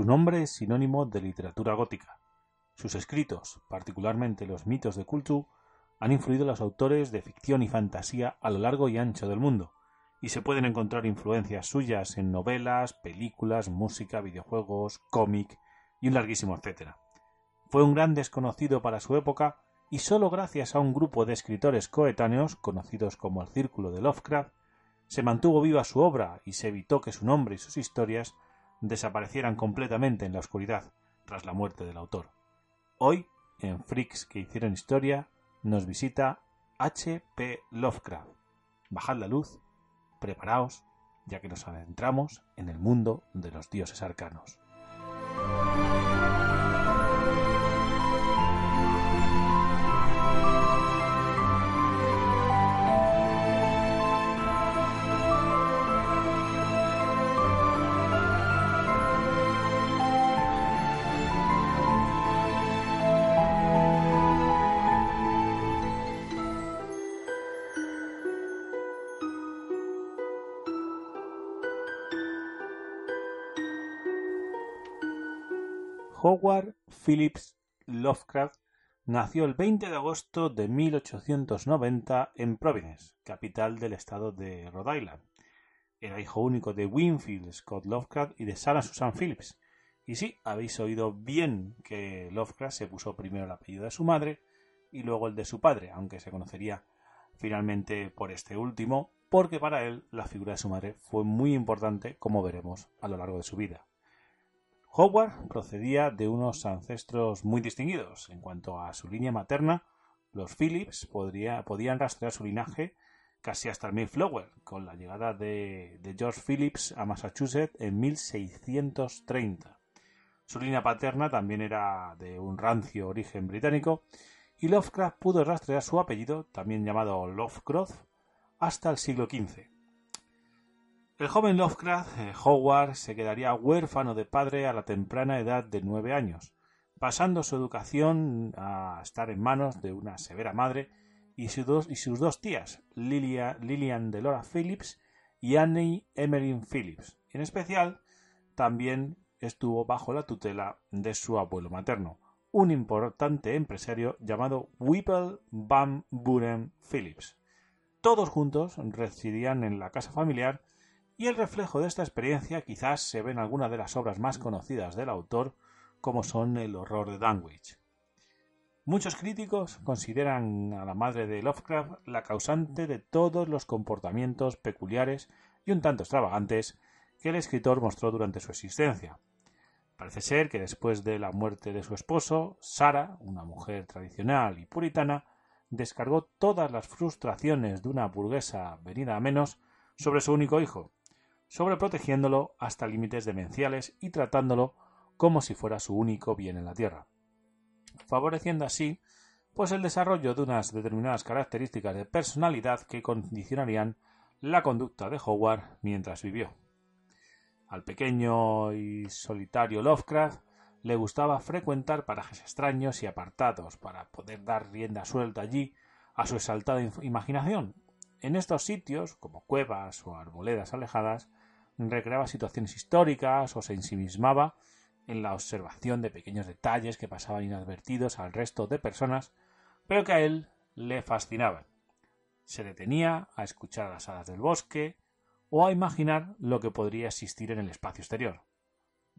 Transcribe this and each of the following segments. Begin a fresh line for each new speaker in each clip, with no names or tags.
Su nombre es sinónimo de literatura gótica. Sus escritos, particularmente los mitos de Kultu, han influido a los autores de ficción y fantasía a lo largo y ancho del mundo, y se pueden encontrar influencias suyas en novelas, películas, música, videojuegos, cómic y un larguísimo etcétera. Fue un gran desconocido para su época y sólo gracias a un grupo de escritores coetáneos, conocidos como el Círculo de Lovecraft, se mantuvo viva su obra y se evitó que su nombre y sus historias desaparecieran completamente en la oscuridad tras la muerte del autor. Hoy, en Freaks que hicieron historia, nos visita H. P. Lovecraft. Bajad la luz, preparaos, ya que nos adentramos en el mundo de los dioses arcanos. Howard Phillips Lovecraft nació el 20 de agosto de 1890 en Providence, capital del estado de Rhode Island. Era hijo único de Winfield Scott Lovecraft y de Sarah Susan Phillips. Y sí, habéis oído bien que Lovecraft se puso primero el apellido de su madre y luego el de su padre, aunque se conocería finalmente por este último, porque para él la figura de su madre fue muy importante, como veremos a lo largo de su vida. Howard procedía de unos ancestros muy distinguidos. En cuanto a su línea materna, los Phillips podían rastrear su linaje casi hasta el Mayflower, con la llegada de, de, George Phillips a Massachusetts en 1630. Su línea paterna también era de un rancio origen británico, y Lovecraft pudo rastrear su apellido, también llamado Lovecraft, hasta el siglo XV. El joven Lovecraft, eh, Howard, se quedaría huérfano de padre a la temprana edad de nueve años, pasando su educación a estar en manos de una severa madre y, sus dos, tías, Lilia, Lillian Delora Phillips y Annie Emmeline Phillips. En especial, también estuvo bajo la tutela de su abuelo materno, un importante empresario llamado Whipple Van Buren Phillips. Todos juntos residían en la casa familiar y el reflejo de esta experiencia quizás se ve en alguna de las obras más conocidas del autor, como son El horror de Danwich. Muchos críticos consideran a la madre de Lovecraft la causante de todos los comportamientos peculiares y un tanto extravagantes que el escritor mostró durante su existencia. Parece ser que después de la muerte de su esposo, Sara, una mujer tradicional y puritana, descargó todas las frustraciones de una burguesa venida a menos sobre su único hijo, sobreprotegiéndolo hasta límites demenciales y tratándolo como si fuera su único bien en la tierra, favoreciendo así pues el desarrollo de unas determinadas características de personalidad que condicionarían la conducta de Howard mientras vivió. Al pequeño y solitario Lovecraft le gustaba frecuentar parajes extraños y apartados para poder dar rienda suelta allí a su exaltada imaginación. En estos sitios, como cuevas o arboledas alejadas, recreaba situaciones históricas o se ensimismaba en la observación de pequeños detalles que pasaban inadvertidos al resto de personas, pero que a él le fascinaban. Se detenía a escuchar las hadas del bosque o a imaginar lo que podría existir en el espacio exterior.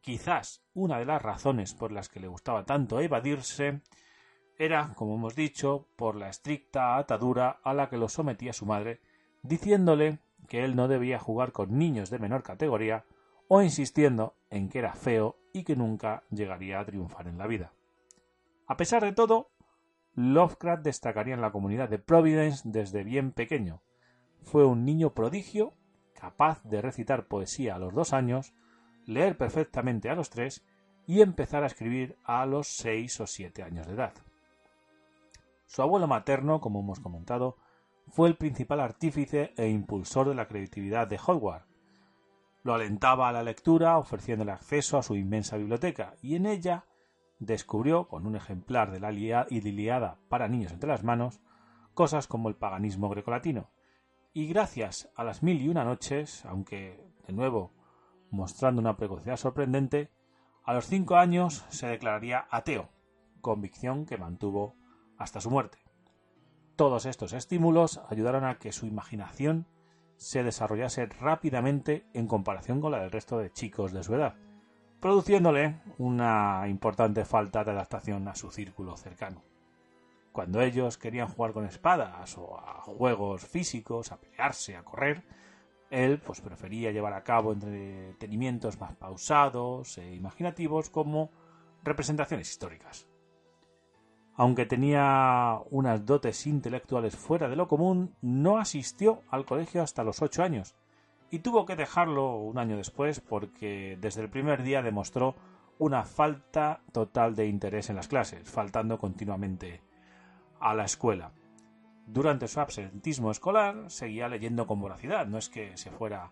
Quizás una de las razones por las que le gustaba tanto evadirse era, como hemos dicho, por la estricta atadura a la que lo sometía su madre, diciéndole que él no debía jugar con niños de menor categoría o insistiendo en que era feo y que nunca llegaría a triunfar en la vida. A pesar de todo, Lovecraft destacaría en la comunidad de Providence desde bien pequeño. Fue un niño prodigio, capaz de recitar poesía a los dos años, leer perfectamente a los tres y empezar a escribir a los seis o siete años de edad. Su abuelo materno, como hemos comentado, fue el principal artífice e impulsor de la creatividad de Howard. Lo alentaba a la lectura, ofreciéndole acceso a su inmensa biblioteca, y en ella descubrió, con un ejemplar de la Iliada para niños entre las manos, cosas como el paganismo grecolatino. Y gracias a las mil y una noches, aunque, de nuevo, mostrando una precocidad sorprendente, a los cinco años se declararía ateo, convicción que mantuvo hasta su muerte. Todos estos estímulos ayudaron a que su imaginación se desarrollase rápidamente en comparación con la del resto de chicos de su edad, produciéndole una importante falta de adaptación a su círculo cercano. Cuando ellos querían jugar con espadas o a juegos físicos, a pelearse, a correr, él pues prefería llevar a cabo entretenimientos más pausados e imaginativos como representaciones históricas. Aunque tenía unas dotes intelectuales fuera de lo común, no asistió al colegio hasta los ocho años, y tuvo que dejarlo un año después porque desde el primer día demostró una falta total de interés en las clases, faltando continuamente a la escuela. Durante su absentismo escolar seguía leyendo con voracidad, no es que se fuera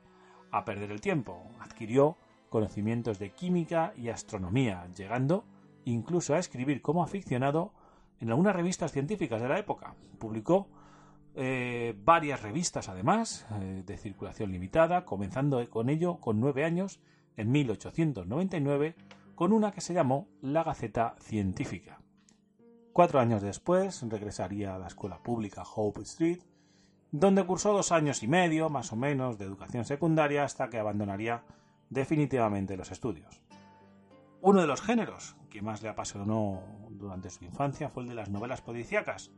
a perder el tiempo, adquirió conocimientos de química y astronomía, llegando incluso a escribir como aficionado en algunas revistas científicas de la época. Publicó eh, varias revistas además eh, de circulación limitada, comenzando con ello con nueve años en 1899 con una que se llamó La Gaceta Científica. Cuatro años después regresaría a la escuela pública Hope Street, donde cursó dos años y medio más o menos de educación secundaria hasta que abandonaría definitivamente los estudios. Uno de los géneros que más le apasionó durante su infancia fue el de las novelas policíacas,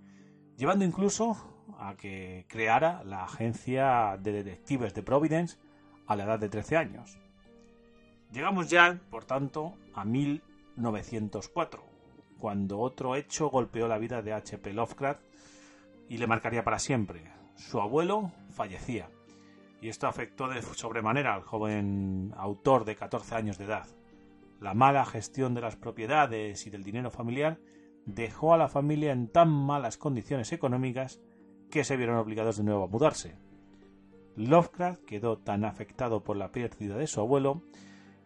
llevando incluso a que creara la agencia de detectives de Providence a la edad de 13 años. Llegamos ya, por tanto, a 1904, cuando otro hecho golpeó la vida de H.P. Lovecraft y le marcaría para siempre. Su abuelo fallecía, y esto afectó de sobremanera al joven autor de 14 años de edad. La mala gestión de las propiedades y del dinero familiar dejó a la familia en tan malas condiciones económicas que se vieron obligados de nuevo a mudarse. Lovecraft quedó tan afectado por la pérdida de su abuelo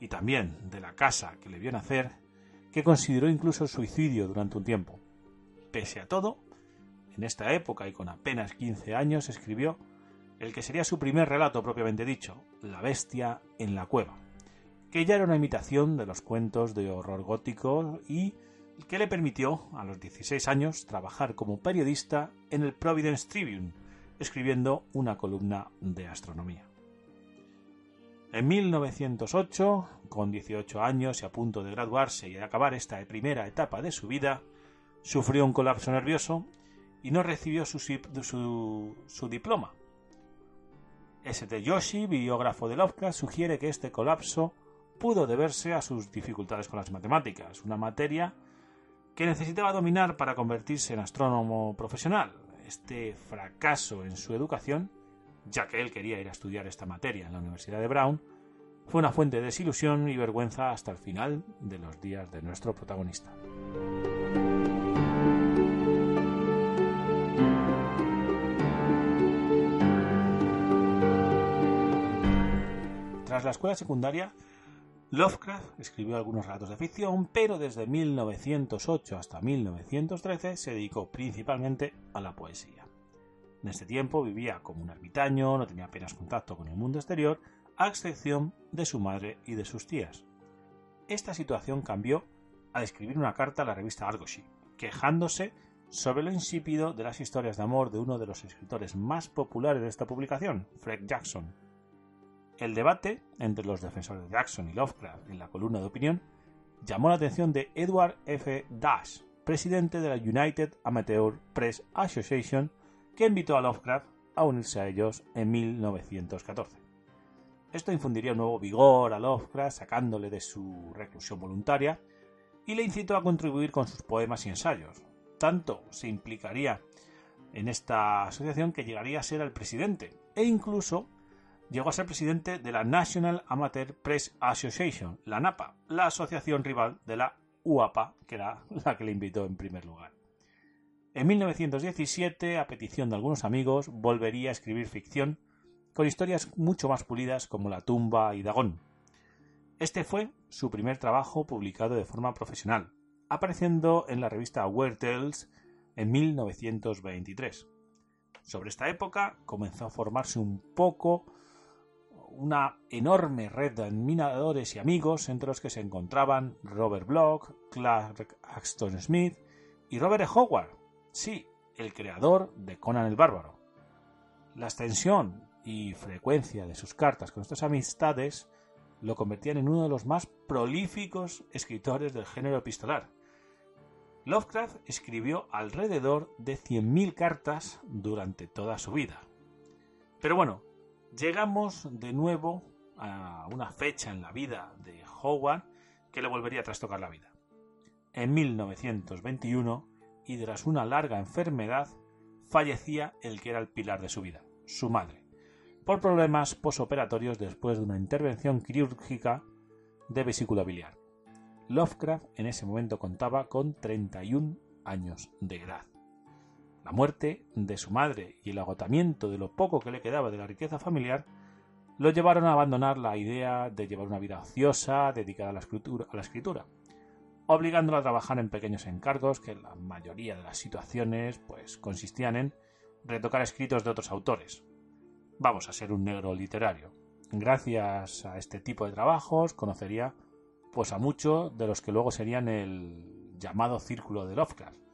y también de la casa que le vio nacer que consideró incluso el suicidio durante un tiempo. Pese a todo, en esta época y con apenas 15 años escribió el que sería su primer relato propiamente dicho, La bestia en la cueva que ya era una imitación de los cuentos de horror gótico y que le permitió, a los 16 años, trabajar como periodista en el Providence Tribune, escribiendo una columna de astronomía. En 1908, con 18 años y a punto de graduarse y de acabar esta primera etapa de su vida, sufrió un colapso nervioso y no recibió su, su, su diploma. St. Yoshi, biógrafo de Lovecraft, sugiere que este colapso pudo deberse a sus dificultades con las matemáticas, una materia que necesitaba dominar para convertirse en astrónomo profesional. Este fracaso en su educación, ya que él quería ir a estudiar esta materia en la Universidad de Brown, fue una fuente de desilusión y vergüenza hasta el final de los días de nuestro protagonista. Tras la escuela secundaria, Lovecraft escribió algunos relatos de ficción, pero desde 1908 hasta 1913 se dedicó principalmente a la poesía. En este tiempo vivía como un ermitaño, no tenía apenas contacto con el mundo exterior, a excepción de su madre y de sus tías. Esta situación cambió al escribir una carta a la revista Argosy, quejándose sobre lo insípido de las historias de amor de uno de los escritores más populares de esta publicación, Fred Jackson. El debate entre los defensores de Jackson y Lovecraft en la columna de opinión llamó la atención de Edward F. Dash, presidente de la United Amateur Press Association, que invitó a Lovecraft a unirse a ellos en 1914. Esto infundiría un nuevo vigor a Lovecraft, sacándole de su reclusión voluntaria, y le incitó a contribuir con sus poemas y ensayos. Tanto se implicaría en esta asociación que llegaría a ser el presidente, e incluso llegó a ser presidente de la National Amateur Press Association, la NAPA, la asociación rival de la UAPA, que era la que le invitó en primer lugar. En 1917, a petición de algunos amigos, volvería a escribir ficción con historias mucho más pulidas como La tumba y Dagón. Este fue su primer trabajo publicado de forma profesional, apareciendo en la revista Weird Tales en 1923. Sobre esta época comenzó a formarse un poco una enorme red de admiradores y amigos entre los que se encontraban Robert Bloch, Clark Axton Smith y Robert. Howard, sí, el creador de Conan el Bárbaro. La extensión y frecuencia de sus cartas con estas amistades lo convertían en uno de los más prolíficos escritores del género epistolar. Lovecraft escribió alrededor de 100.000 cartas durante toda su vida. Pero bueno, llegamos de nuevo a una fecha en la vida de Howard que le volvería a trastocar la vida. En 1921, y tras una larga enfermedad, fallecía el que era el pilar de su vida, su madre, por problemas posoperatorios después de una intervención quirúrgica de vesícula biliar. Lovecraft en ese momento contaba con 31 años de edad. La muerte de su madre y el agotamiento de lo poco que le quedaba de la riqueza familiar lo llevaron a abandonar la idea de llevar una vida ociosa dedicada a la escritura, a obligándolo a trabajar en pequeños encargos que en la mayoría de las situaciones pues consistían en retocar escritos de otros autores. Vamos a ser un negro literario. Gracias a este tipo de trabajos conocería pues a muchos de los que luego serían el llamado círculo de Lovecraft.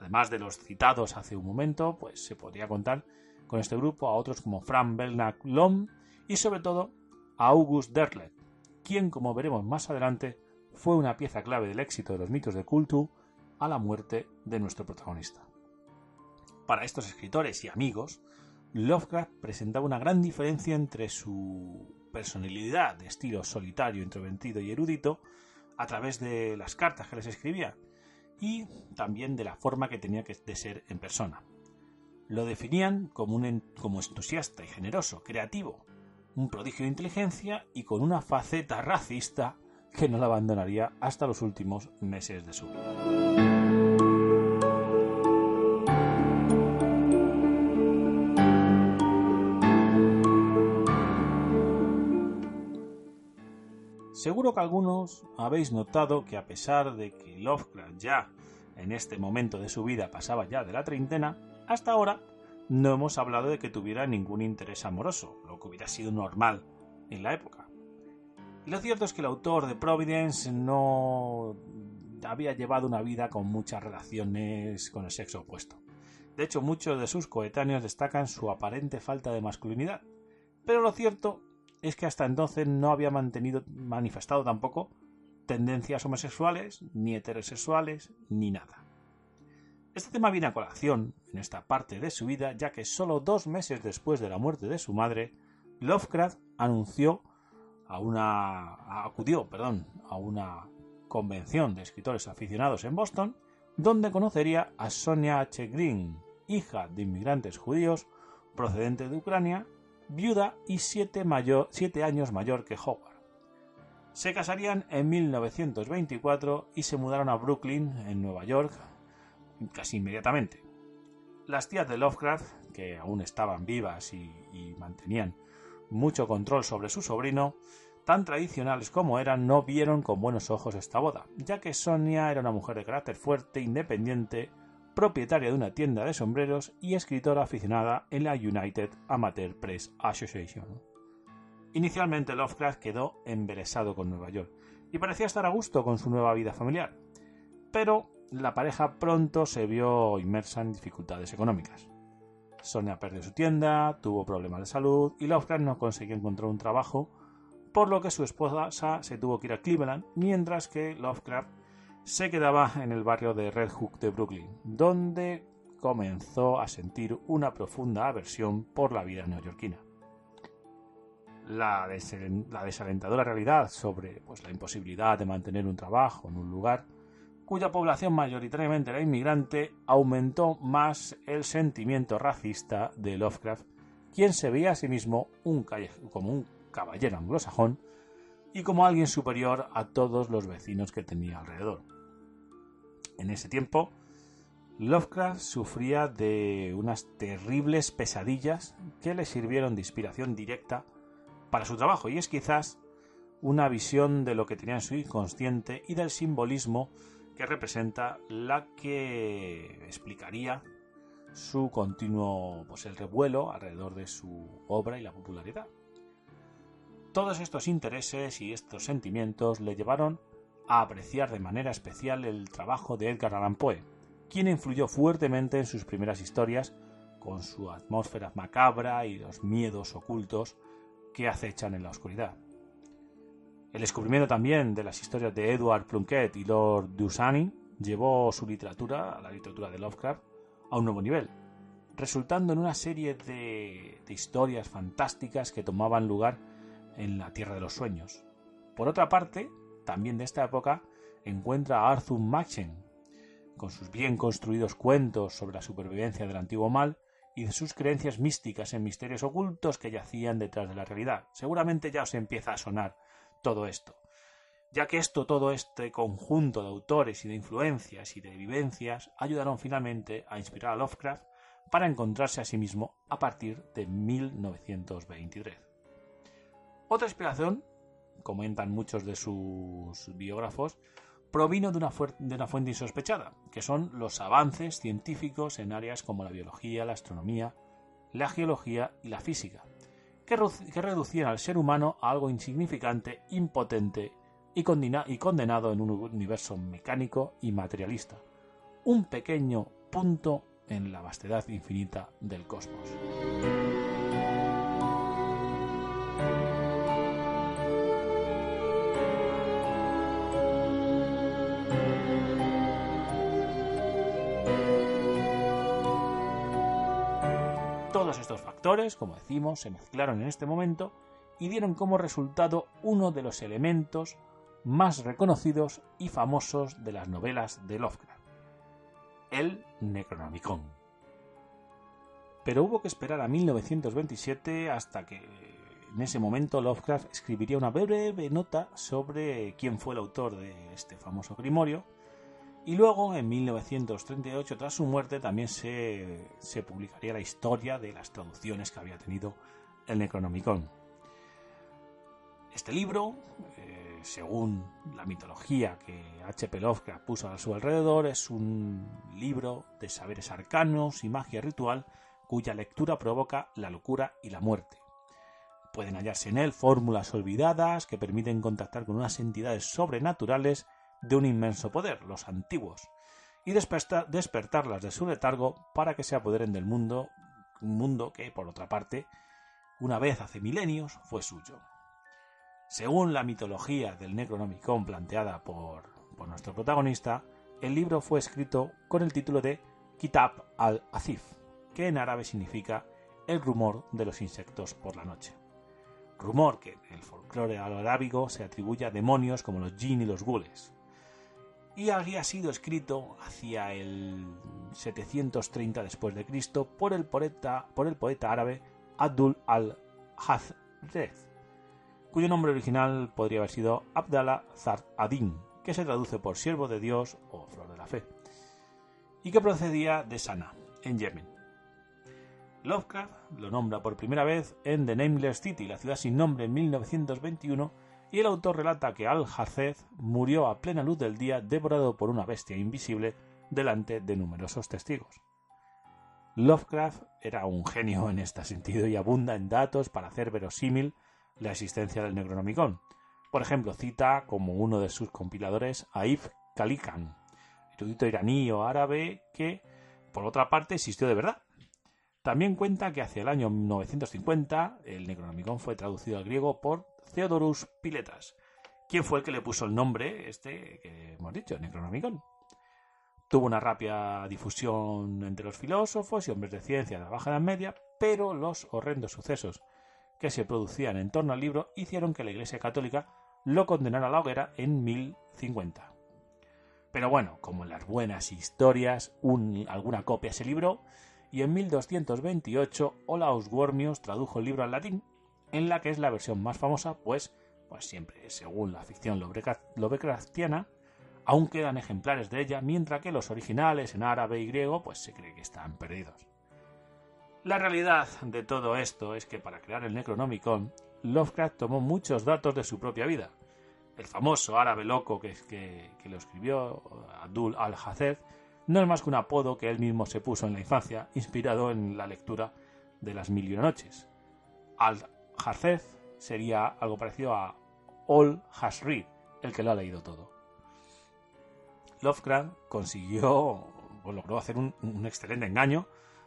Además de los citados hace un momento, pues se podría contar con este grupo a otros como Frank Belknap Lom y sobre todo a August Derleth, quien como veremos más adelante fue una pieza clave del éxito de los mitos de Kultu a la muerte de nuestro protagonista. Para estos escritores y amigos, Lovecraft presentaba una gran diferencia entre su personalidad de estilo solitario, introvertido y erudito a través de las cartas que les escribía y también de la forma que tenía que de ser en persona. Lo definían como, un, como entusiasta y generoso, creativo, un prodigio de inteligencia y con una faceta racista que no la abandonaría hasta los últimos meses de su vida. Seguro que algunos habéis notado que a pesar de que Lovecraft ya en este momento de su vida pasaba ya de la treintena, hasta ahora no hemos hablado de que tuviera ningún interés amoroso, lo que hubiera sido normal en la época. Y lo cierto es que el autor de Providence no había llevado una vida con muchas relaciones con el sexo opuesto. De hecho, muchos de sus coetáneos destacan su aparente falta de masculinidad. Pero lo cierto es que hasta entonces no había manifestado tampoco tendencias homosexuales, ni heterosexuales, ni nada. Este tema viene a colación en esta parte de su vida, ya que solo dos meses después de la muerte de su madre, Lovecraft anunció a una acudió, perdón, a una convención de escritores aficionados en Boston, donde conocería a Sonia H. Green, hija de inmigrantes judíos procedente de Ucrania, viuda y siete, años mayor que Howard. Se casarían en 1924 y se mudaron a Brooklyn, en Nueva York, casi inmediatamente. Las tías de Lovecraft, que aún estaban vivas y, y mantenían mucho control sobre su sobrino, tan tradicionales como eran, no vieron con buenos ojos esta boda, ya que Sonia era una mujer de carácter fuerte, independiente, propietaria de una tienda de sombreros y escritora aficionada en la United Amateur Press Association. Inicialmente Lovecraft quedó embelesado con Nueva York y parecía estar a gusto con su nueva vida familiar, pero la pareja pronto se vio inmersa en dificultades económicas. Sonia perdió su tienda, tuvo problemas de salud y Lovecraft no consiguió encontrar un trabajo, por lo que su esposa se tuvo que ir a Cleveland, mientras que Lovecraft se quedaba en el barrio de Red Hook de Brooklyn, donde comenzó a sentir una profunda aversión por la vida neoyorquina. La, desalentadora realidad sobre pues, la imposibilidad de mantener un trabajo en un lugar cuya población mayoritariamente era inmigrante, aumentó más el sentimiento racista de Lovecraft, quien se veía a sí mismo como un caballero anglosajón y como alguien superior a todos los vecinos que tenía alrededor. En ese tiempo, Lovecraft sufría de unas terribles pesadillas que le sirvieron de inspiración directa para su trabajo y es quizás una visión de lo que tenía en su inconsciente y del simbolismo que representa la que explicaría su continuo pues el revuelo alrededor de su obra y la popularidad. Todos estos intereses y estos sentimientos le llevaron a apreciar de manera especial el trabajo de Edgar Allan Poe, quien influyó fuertemente en sus primeras historias con su atmósfera macabra y los miedos ocultos que acechan en la oscuridad. El descubrimiento también de las historias de Edward Plunkett y Lord Dusani llevó su literatura, la literatura de Lovecraft, a un nuevo nivel, resultando en una serie de, historias fantásticas que tomaban lugar en la Tierra de los Sueños. Por otra parte, también de esta época, encuentra a Arthur Machen, con sus bien construidos cuentos sobre la supervivencia del antiguo mal y sus creencias místicas en misterios ocultos que yacían detrás de la realidad. Seguramente ya os empieza a sonar todo esto, ya que esto, todo este conjunto de autores y de influencias y de vivencias ayudaron finalmente a inspirar a Lovecraft para encontrarse a sí mismo a partir de 1923. Otra inspiración, comentan muchos de sus biógrafos, provino de una, de una, fuente insospechada, que son los avances científicos en áreas como la biología, la astronomía, la geología y la física, que, reducían al ser humano a algo insignificante, impotente y, y condenado en un universo mecánico y materialista, un pequeño punto en la vastedad infinita del cosmos. Todos estos factores, como decimos, se mezclaron en este momento y dieron como resultado uno de los elementos más reconocidos y famosos de las novelas de Lovecraft, el Necronomicon. Pero hubo que esperar a 1927 hasta que en ese momento Lovecraft escribiría una breve nota sobre quién fue el autor de este famoso grimorio y luego, en 1938, tras su muerte, también se, publicaría la historia de las traducciones que había tenido el Necronomicon. Este libro, eh, según la mitología que H.P. Lovecraft puso a su alrededor, es un libro de saberes arcanos y magia ritual cuya lectura provoca la locura y la muerte. Pueden hallarse en él fórmulas olvidadas que permiten contactar con unas entidades sobrenaturales de un inmenso poder, los antiguos, y despertarlas de su letargo para que se apoderen del mundo, un mundo que, por otra parte, una vez hace milenios fue suyo. Según la mitología del Necronomicon planteada por, por nuestro protagonista, el libro fue escrito con el título de Kitab al-Azif, que en árabe significa el rumor de los insectos por la noche. Rumor que en el folclore arábigo se atribuye a demonios como los jinn y los gules, y había sido escrito hacia el 730 después de Cristo por el poeta, árabe Abdul al-Hazred, cuyo nombre original podría haber sido Abdallah Zar Adin, que se traduce por siervo de Dios o flor de la fe, y que procedía de Sana, en Yemen. Lovecraft lo nombra por primera vez en The Nameless City, la ciudad sin nombre, en 1921, y el autor relata que Al-Hazred murió a plena luz del día devorado por una bestia invisible delante de numerosos testigos. Lovecraft era un genio en este sentido y abunda en datos para hacer verosímil la existencia del Necronomicon. Por ejemplo, cita como uno de sus compiladores a Ibn Khalikan, erudito iraní o árabe que, por otra parte, existió de verdad. También cuenta que hacia el año 950 el Necronomicon fue traducido al griego por Theodorus Piletas, quien fue el que le puso el nombre este que hemos dicho, Necronomicon. Tuvo una rápida difusión entre los filósofos y hombres de ciencia de la Baja Edad Media, pero los horrendos sucesos que se producían en torno al libro hicieron que la Iglesia Católica lo condenara a la hoguera en 1050. Pero bueno, como en las buenas historias, alguna copia se libró y en 1228 Olaus Wormius tradujo el libro al latín, en la que es la versión más famosa, pues, pues siempre según la ficción lovecraftiana, aún quedan ejemplares de ella, mientras que los originales en árabe y griego pues se cree que están perdidos. La realidad de todo esto es que para crear el Necronomicon, Lovecraft tomó muchos datos de su propia vida. El famoso árabe loco que, que, que lo escribió Abdul al-Hazed no es más que un apodo que él mismo se puso en la infancia, inspirado en la lectura de las mil y una noches. Al-Hazed sería algo parecido a Ol Hasrid, el que lo ha leído todo. Lovecraft consiguió, o logró hacer un, excelente engaño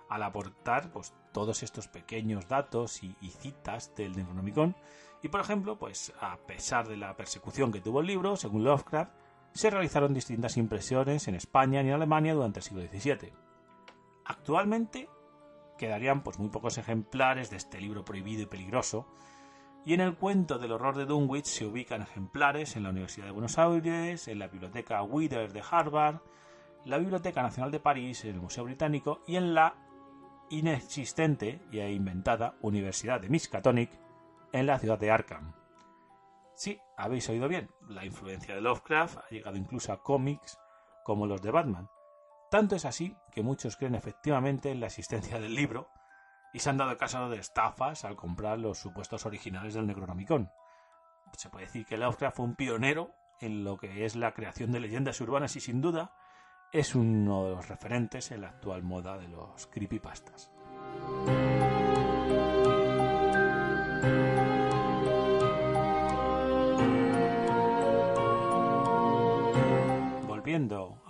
al aportar pues, todos estos pequeños datos y, citas del Necronomicon. Y por ejemplo, pues a pesar de la persecución que tuvo el libro, según Lovecraft, se realizaron distintas impresiones en España y en Alemania durante el siglo XVII. Actualmente quedarían pues, muy pocos ejemplares de este libro prohibido y peligroso, y en el cuento del horror de Dunwich se ubican ejemplares en la Universidad de Buenos Aires, en la Biblioteca Withers de Harvard, la Biblioteca Nacional de París, en el Museo Británico y en la inexistente y inventada Universidad de Miskatonic en la ciudad de Arkham. Sí, habéis oído bien, la influencia de Lovecraft ha llegado incluso a cómics como los de Batman. Tanto es así que muchos creen efectivamente en la existencia del libro y se han dado caso de estafas al comprar los supuestos originales del Necronomicon. Se puede decir que Lovecraft fue un pionero en lo que es la creación de leyendas urbanas y sin duda es uno de los referentes en la actual moda de los creepypastas.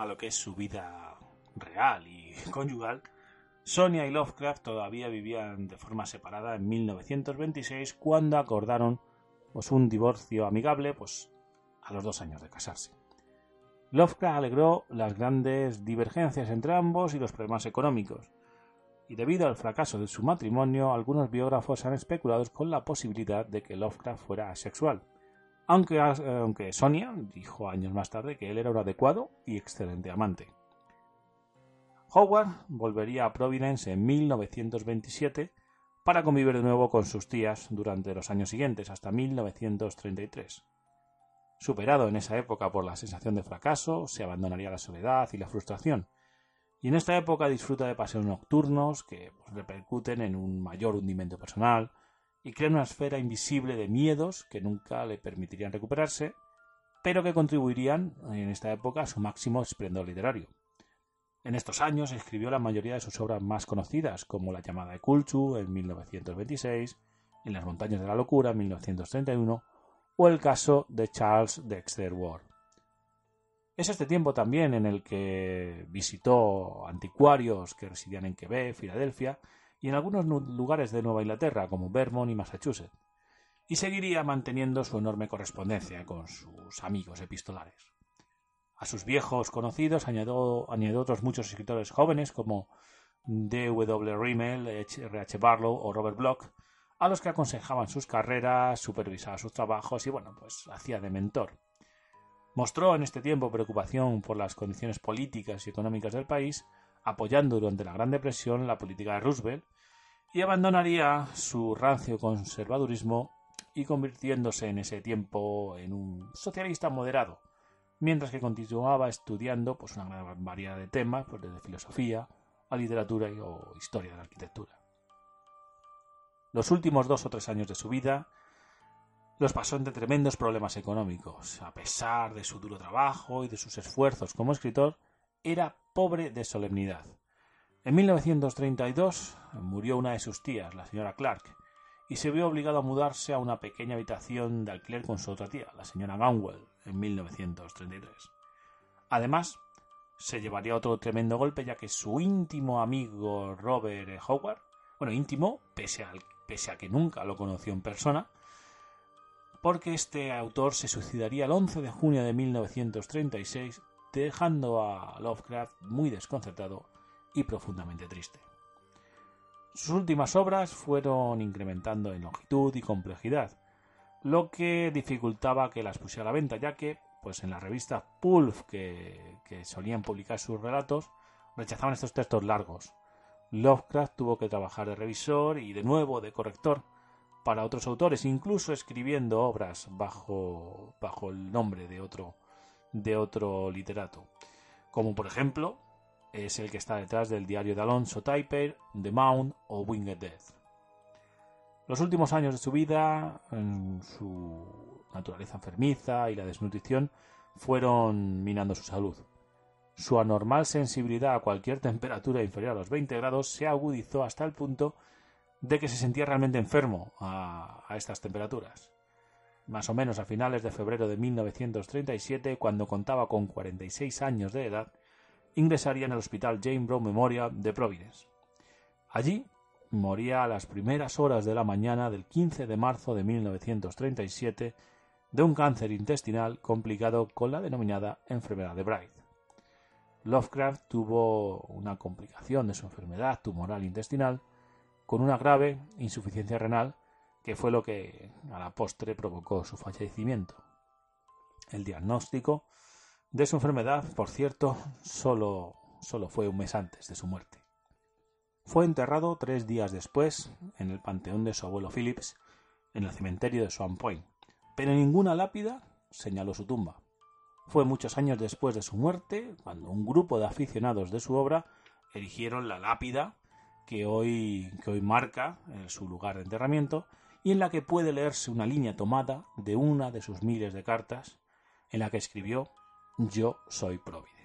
Lo que es su vida real y conyugal, Sonia y Lovecraft todavía vivían de forma separada en 1926 cuando acordaron pues, un divorcio amigable pues, a los dos años de casarse. Lovecraft alegró las grandes divergencias entre ambos y los problemas económicos, y debido al fracaso de su matrimonio, algunos biógrafos han especulado con la posibilidad de que Lovecraft fuera asexual, aunque, aunque Sonia dijo años más tarde que él era un adecuado y excelente amante. Howard volvería a Providence en 1927 para convivir de nuevo con sus tías durante los años siguientes, hasta 1933. Superado en esa época por la sensación de fracaso, se abandonaría la soledad y la frustración, y en esta época disfruta de paseos nocturnos que pues, repercuten en un mayor hundimiento personal, y crea una esfera invisible de miedos que nunca le permitirían recuperarse, pero que contribuirían en esta época a su máximo esplendor literario. En estos años escribió la mayoría de sus obras más conocidas, como La llamada de Kulchu en 1926, En las montañas de la locura en 1931 o el caso de Charles Dexter Ward. Es este tiempo también en el que visitó anticuarios que residían en Quebec, Filadelfia, y en algunos lugares de Nueva Inglaterra, como Vermont y Massachusetts, y seguiría manteniendo su enorme correspondencia con sus amigos epistolares. A sus viejos conocidos añadió, otros muchos escritores jóvenes como D. W. Rimmel, R. H. Barlow o Robert Bloch, a los que aconsejaban sus carreras, supervisaba sus trabajos y, bueno, pues hacía de mentor. Mostró en este tiempo preocupación por las condiciones políticas y económicas del país apoyando durante la Gran Depresión la política de Roosevelt, y abandonaría su rancio conservadurismo y convirtiéndose en ese tiempo en un socialista moderado, mientras que continuaba estudiando pues, una gran variedad de temas, pues, desde filosofía a literatura o historia de la arquitectura. Los últimos dos o tres años de su vida los pasó entre tremendos problemas económicos. A pesar de su duro trabajo y de sus esfuerzos como escritor, era pobre de solemnidad. En 1932 murió una de sus tías, la señora Clark, y se vio obligado a mudarse a una pequeña habitación de alquiler con su otra tía, la señora Gaunwell, en 1933. Además, se llevaría otro tremendo golpe ya que su íntimo amigo Robert Howard Bueno, íntimo, pese, pese a que nunca lo conoció en persona, porque este autor se suicidaría el 11 de junio de 1936, dejando a Lovecraft muy desconcertado y profundamente triste. Sus últimas obras fueron incrementando en longitud y complejidad, lo que dificultaba que las pusiera a la venta, ya que pues en la revista Pulp que, que solían publicar sus relatos rechazaban estos textos largos. Lovecraft tuvo que trabajar de revisor y de nuevo de corrector para otros autores, incluso escribiendo obras bajo, bajo el nombre de otro, de otro literato, como por ejemplo es el que está detrás del diario de Alonso Typer, The Mound o Winged Death. Los últimos años de su vida, su naturaleza enfermiza y la desnutrición, fueron minando su salud. Su anormal sensibilidad a cualquier temperatura inferior a los 20 grados se agudizó hasta el punto de que se sentía realmente enfermo a estas temperaturas. Más o menos a finales de febrero de 1937, cuando contaba con 46 años de edad, ingresaría en el Hospital Jane Brown Memorial de Providence. Allí moría a las primeras horas de la mañana del 15 de marzo de 1937 de un cáncer intestinal complicado con la denominada enfermedad de Bright. Lovecraft tuvo una complicación de su enfermedad tumoral intestinal con una grave insuficiencia renal que fue lo que a la postre provocó su fallecimiento. El diagnóstico de su enfermedad, por cierto, solo, solo fue un mes antes de su muerte. Fue enterrado tres días después en el panteón de su abuelo Phillips, en el cementerio de Swan Point, pero ninguna lápida señaló su tumba. Fue muchos años después de su muerte cuando un grupo de aficionados de su obra erigieron la lápida que hoy, que hoy marca su lugar de enterramiento y en la que puede leerse una línea tomada de una de sus miles de cartas en la que escribió Yo soy Providence.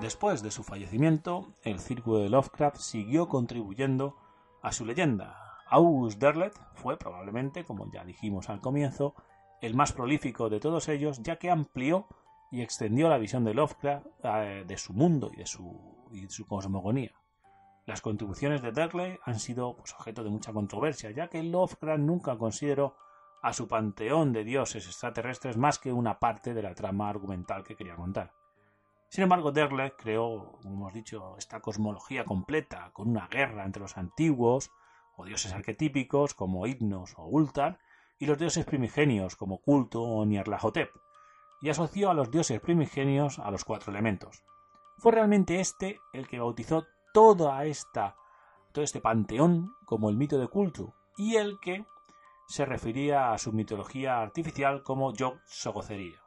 Después de su fallecimiento, el círculo de Lovecraft siguió contribuyendo a su leyenda. August Derlet fue probablemente, como ya dijimos al comienzo, el más prolífico de todos ellos, ya que amplió y extendió la visión de Lovecraft eh, de su mundo y de su, cosmogonía. Las contribuciones de Derlet han sido pues, objeto de mucha controversia, ya que Lovecraft nunca consideró a su panteón de dioses extraterrestres más que una parte de la trama argumental que quería contar. Sin embargo, Derle creó, como hemos dicho, esta cosmología completa, con una guerra entre los antiguos o dioses arquetípicos como Hipnos o Ultar y los dioses primigenios como Culto o Nyarlathotep, y asoció a los dioses primigenios a los cuatro elementos. Fue realmente este el que bautizó toda esta, todo este panteón como el mito de Culto, y el que se refería a su mitología artificial como Yog Sogotheria.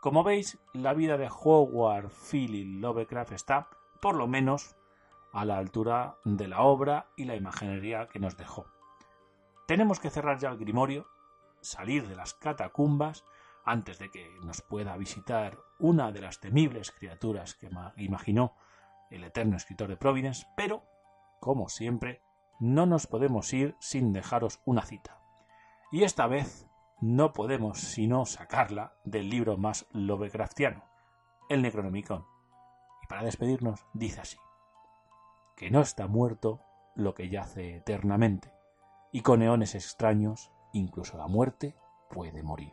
Como veis, la vida de Howard Philip Lovecraft está, por lo menos, a la altura de la obra y la imaginería que nos dejó. Tenemos que cerrar ya el grimorio, salir de las catacumbas antes de que nos pueda visitar una de las temibles criaturas que imaginó el eterno escritor de Providence, pero, como siempre, no nos podemos ir sin dejaros una cita. Y esta vez no podemos sino sacarla del libro más Lovecraftiano, el Necronomicon. Y para despedirnos dice así, que no está muerto lo que yace eternamente, y con eones extraños incluso la muerte puede morir.